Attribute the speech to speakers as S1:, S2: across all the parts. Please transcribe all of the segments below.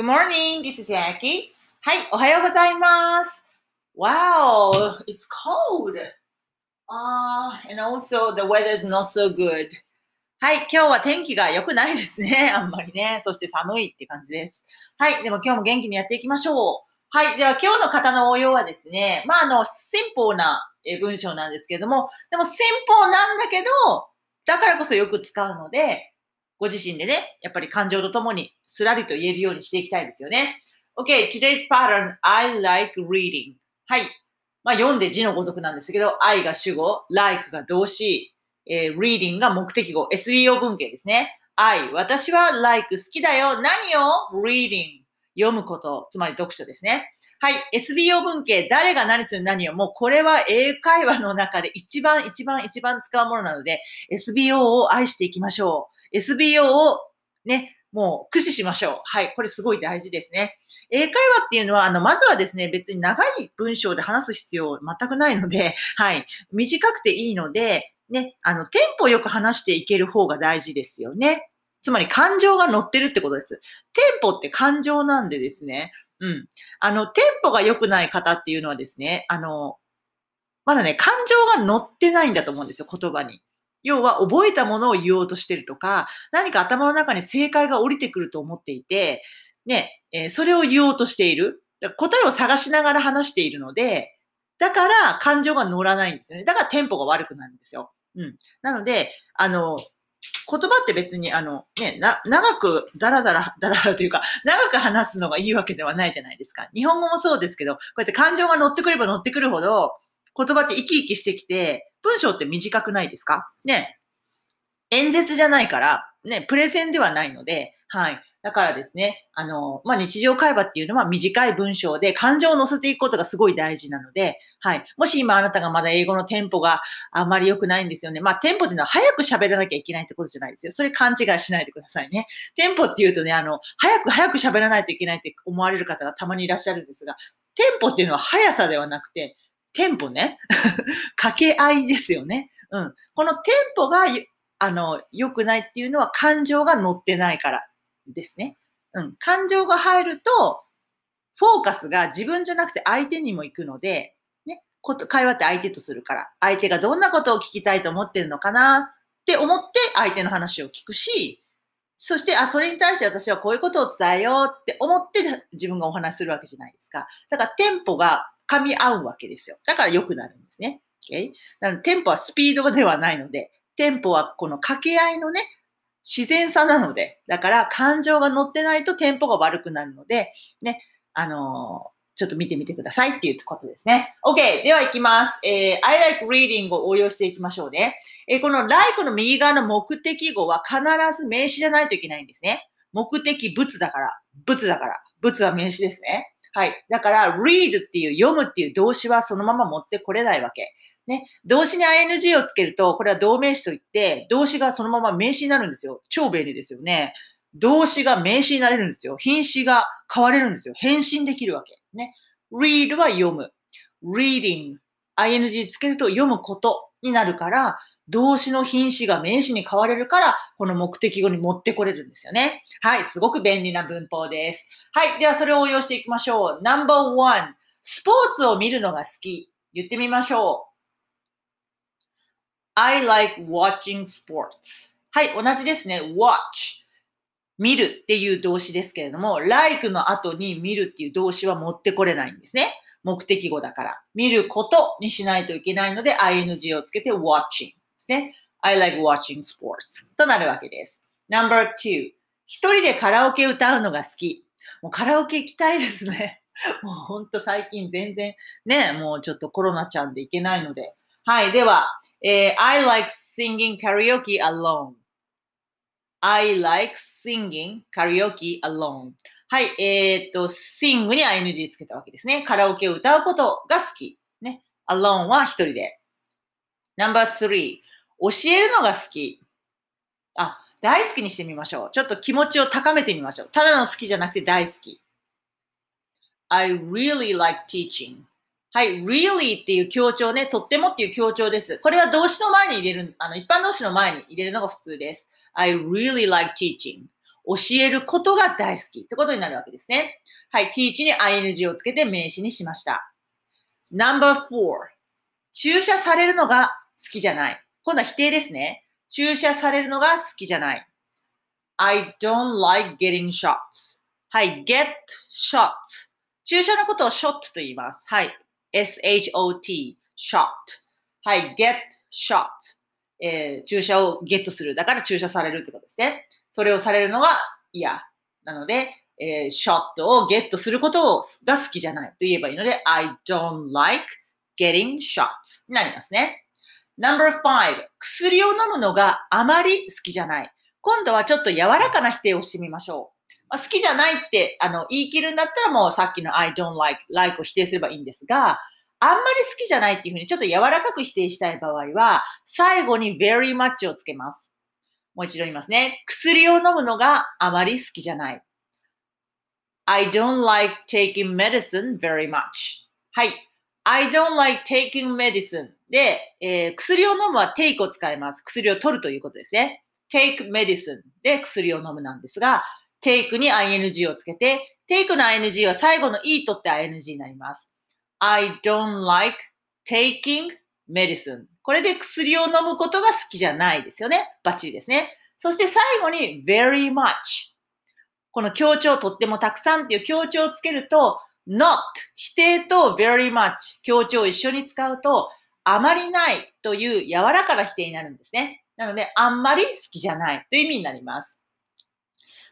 S1: Good morning, this is Yaki. はい、おはようございます。Wow, it's cold. Uh, and also the weather is not so good. はい、今日は天気が良くないですね。あんまりね。そして寒いって感じです。はい、でも今日も元気にやっていきましょう。はい、では今日の方の応用はですね、まあ、あの、先方なえ文章なんですけれども、でも simple なんだけど、だからこそよく使うので、ご自身でね、やっぱり感情とともにすらりと言えるようにしていきたいですよね。Okay, today's pattern, I like reading. はい。まあ読んで字のごとくなんですけど、I が主語、like が動詞、えー reading が目的語、SEO 文系ですね。I、私は like 好きだよ。何を ?reading。読むこと、つまり読書ですね。はい。SBO 文系、誰が何する何を、もうこれは英会話の中で一番一番一番使うものなので、SBO を愛していきましょう。SBO をね、もう駆使しましょう。はい。これすごい大事ですね。英会話っていうのは、あの、まずはですね、別に長い文章で話す必要全くないので、はい。短くていいので、ね、あの、テンポよく話していける方が大事ですよね。つまり感情が乗ってるってことです。テンポって感情なんでですね、うん。あの、テンポが良くない方っていうのはですね、あの、まだね、感情が乗ってないんだと思うんですよ、言葉に。要は、覚えたものを言おうとしてるとか、何か頭の中に正解が降りてくると思っていて、ね、えーそれを言おうとしている。答えを探しながら話しているので、だから感情が乗らないんですよね。だからテンポが悪くなるんですよ。うん。なので、あの、言葉って別に、あの、ね、な、長く、だらだら、だらだらというか、長く話すのがいいわけではないじゃないですか。日本語もそうですけど、こうやって感情が乗ってくれば乗ってくるほど、言葉って生き生きしてきて、文章って短くないですか？ね。演説じゃないから、ね、プレゼンではないので、はい。だからですね、あの、まあ、日常会話っていうのは短い文章で感情を乗せていくことがすごい大事なので、はい。もし今あなたがまだ英語のテンポがあまり良くないんですよね。まあ、テンポっていうのは早く喋らなきゃいけないってことじゃないですよ。それ勘違いしないでくださいね。テンポっていうとね、あの、早く早く喋らないといけないって思われる方がたまにいらっしゃるんですが、テンポっていうのは速さではなくて、テンポね。掛け合いですよね。うん。このテンポが、あの、良くないっていうのは感情が乗ってないからですね。うん。感情が入ると、フォーカスが自分じゃなくて相手にも行くので、ね、こと、会話って相手とするから、相手がどんなことを聞きたいと思ってるのかなって思って相手の話を聞くし、そして、あ、それに対して私はこういうことを伝えようって思って自分がお話しするわけじゃないですか。だからテンポが噛み合うわけですよ。だから良くなるんですね。Okay? なのでテンポはスピードではないので、テンポはこの掛け合いのね、自然さなので、だから感情が乗ってないとテンポが悪くなるので、ね、あのーちょっと見てみてくださいっていうことですね。OK! では行きます。えー I like reading を応用していきましょうね。えーこの like の右側の目的語は必ず名詞じゃないといけないんですね。目的物だから、物だから、物は名詞ですね。はい。だから、read っていう読むっていう動詞はそのまま持ってこれないわけ。ね。動詞に ing をつけると、これは動名詞といって、動詞がそのまま名詞になるんですよ。超便利ですよね。動詞が名詞になれるんですよ。品詞が変われるんですよ。変身できるわけ。ね。read は読む。reading、ing つけると読むことになるから、動詞の品詞が名詞に変われるから、この目的語に持ってこれるんですよね。はい。すごく便利な文法です。はい。では、それを応用していきましょう。No.1。スポーツを見るのが好き。言ってみましょう。I like watching sports. はい。同じですね。watch。見るっていう動詞ですけれども、like の後に見るっていう動詞は持ってこれないんですね。目的語だから。見ることにしないといけないので、ing をつけて watching ですね。I like watching sports となるわけです。Number two 一人でカラオケ歌うのが好き。もうカラオケ行きたいですね。もうほんと最近全然ね、もうちょっとコロナちゃんで行けないので。はい。では、えー I like singing karaoke alone. I like singing karaoke alone. はい。えーっと、sing に ing つけたわけですね。カラオケを歌うことが好き。ね。alone は一人で。Number three 教えるのが好き。あ、大好きにしてみましょう。ちょっと気持ちを高めてみましょう。ただの好きじゃなくて大好き。I really like teaching. はい、really っていう強調ね、とってもっていう強調です。これは動詞の前に入れる、あの、一般動詞の前に入れるのが普通です。I really like teaching. 教えることが大好きってことになるわけですね。はい、teach に ing をつけて名詞にしました。Number four 注射されるのが好きじゃない。今度は否定ですね。注射されるのが好きじゃない。I don't like getting shots. はい、get shots. 注射のことを shot と言います。はい、s-h-o-t, shot. はい、get shot. えー、注射をゲットする。だから注射されるってことですね。それをされるのが嫌。なので、えー、ショットをゲットすることをが好きじゃないと言えばいいので、I don't like getting shots になりますね。Number five 薬を飲むのがあまり好きじゃない。今度はちょっと柔らかな否定をしてみましょう。まあ、好きじゃないってあの言い切るんだったらもうさっきの I don't like, like を否定すればいいんですが、あんまり好きじゃないっていうふうにちょっと柔らかく否定したい場合は、最後に very much をつけます。もう一度言いますね。薬を飲むのがあまり好きじゃない。I don't like taking medicine very much. はい。I don't like taking medicine で、えー、薬を飲むは take を使います。薬を取るということですね。take medicine で薬を飲むなんですが、take に ing をつけて、take の ing は最後の e 取って ing になります。I don't like taking medicine. これで薬を飲むことが好きじゃないですよね。バッチリですね。そして最後に very much。この強調とってもたくさんっていう強調をつけると not 否定と very much 強調を一緒に使うとあまりないという柔らかな否定になるんですね。なので、あんまり好きじゃないという意味になります。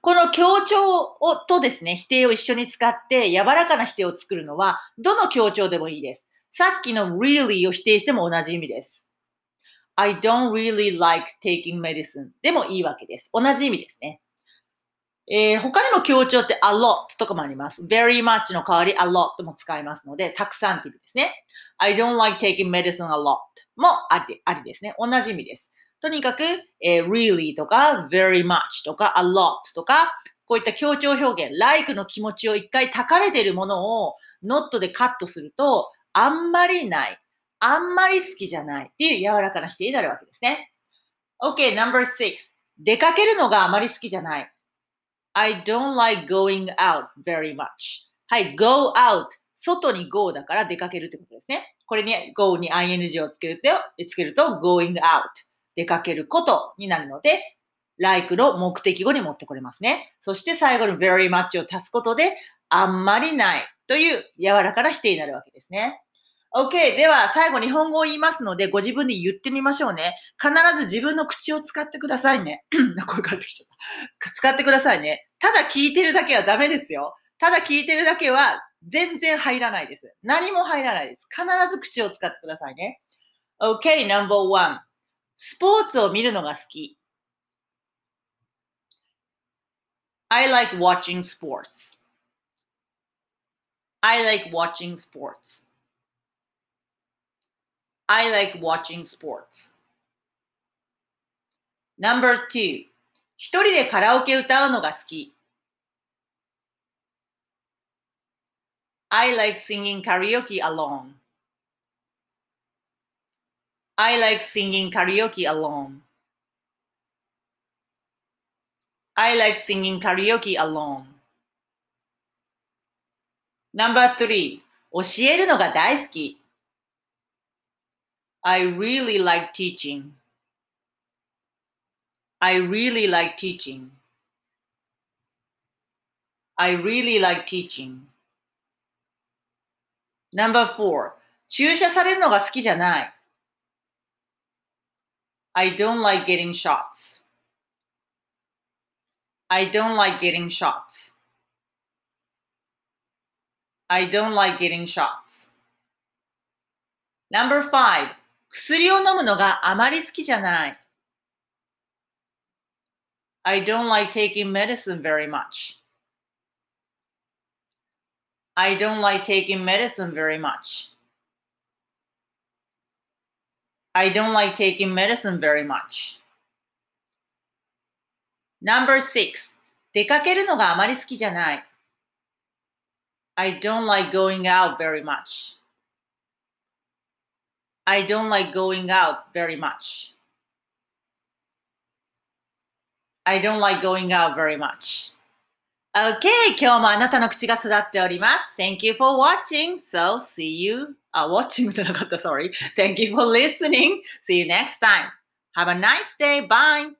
S1: この強調をとですね、否定を一緒に使って柔らかな否定を作るのは、どの強調でもいいです。さっきの really を否定しても同じ意味です。I don't really like taking medicine でもいいわけです。同じ意味ですね。えー、他にも強調って a lot とかもあります。very much の代わり a lot も使いますので、たくさんって意味ですね。I don't like taking medicine a lot もありありですね。同じ意味です。とにかく、えー、really とか very much とか a lot とか、こういった強調表現、like の気持ちを一回高めているものを not でカットすると、あんまりない、あんまり好きじゃないっていう柔らかな否定になるわけですね。OK, number six. 出かけるのがあまり好きじゃない。I don't like going out very much. はい、go out. 外に go だから出かけるってことですね。これに go に ing をつけると、つけると going out。出かけることになるので、like の目的語に持ってこれますね。そして最後の very much を足すことで、あんまりないという柔らかな否定になるわけですね。OK。では、最後日本語を言いますので、ご自分で言ってみましょうね。必ず自分の口を使ってくださいね。声かれてきちゃった。使ってくださいね。ただ聞いてるだけはダメですよ。ただ聞いてるだけは全然入らないです。何も入らないです。必ず口を使ってくださいね。OK, number one. スポーツを見るのが好き。I like watching sports. I like watching sports. I like watching sports. Number two. 一人でカラオケ歌うのが好き。I like singing karaoke alone. I like singing karaoke alone. I like singing karaoke alone. Number three, 教えるのが大好き。I really like teaching. I really like teaching. I really like teaching. Number four, 注射されるのが好きじゃない。I don't like getting shots. I don't like getting shots. I don't like getting shots. Number five. 薬を飲むのがあまり好きじゃない。 I don't like taking medicine very much. I don't like taking medicine very much. I don't like taking medicine very much. Number six. 出かけるのがあまり好きじゃない。I don't like going out very much. I don't like going out very much. I don't like going out very much. Okay, 今日もあなたの口が育っております。Thank you for watching. So, see you. あ、watching じゃなかった、sorry. Thank you for listening. See you next time. Have a nice day. Bye.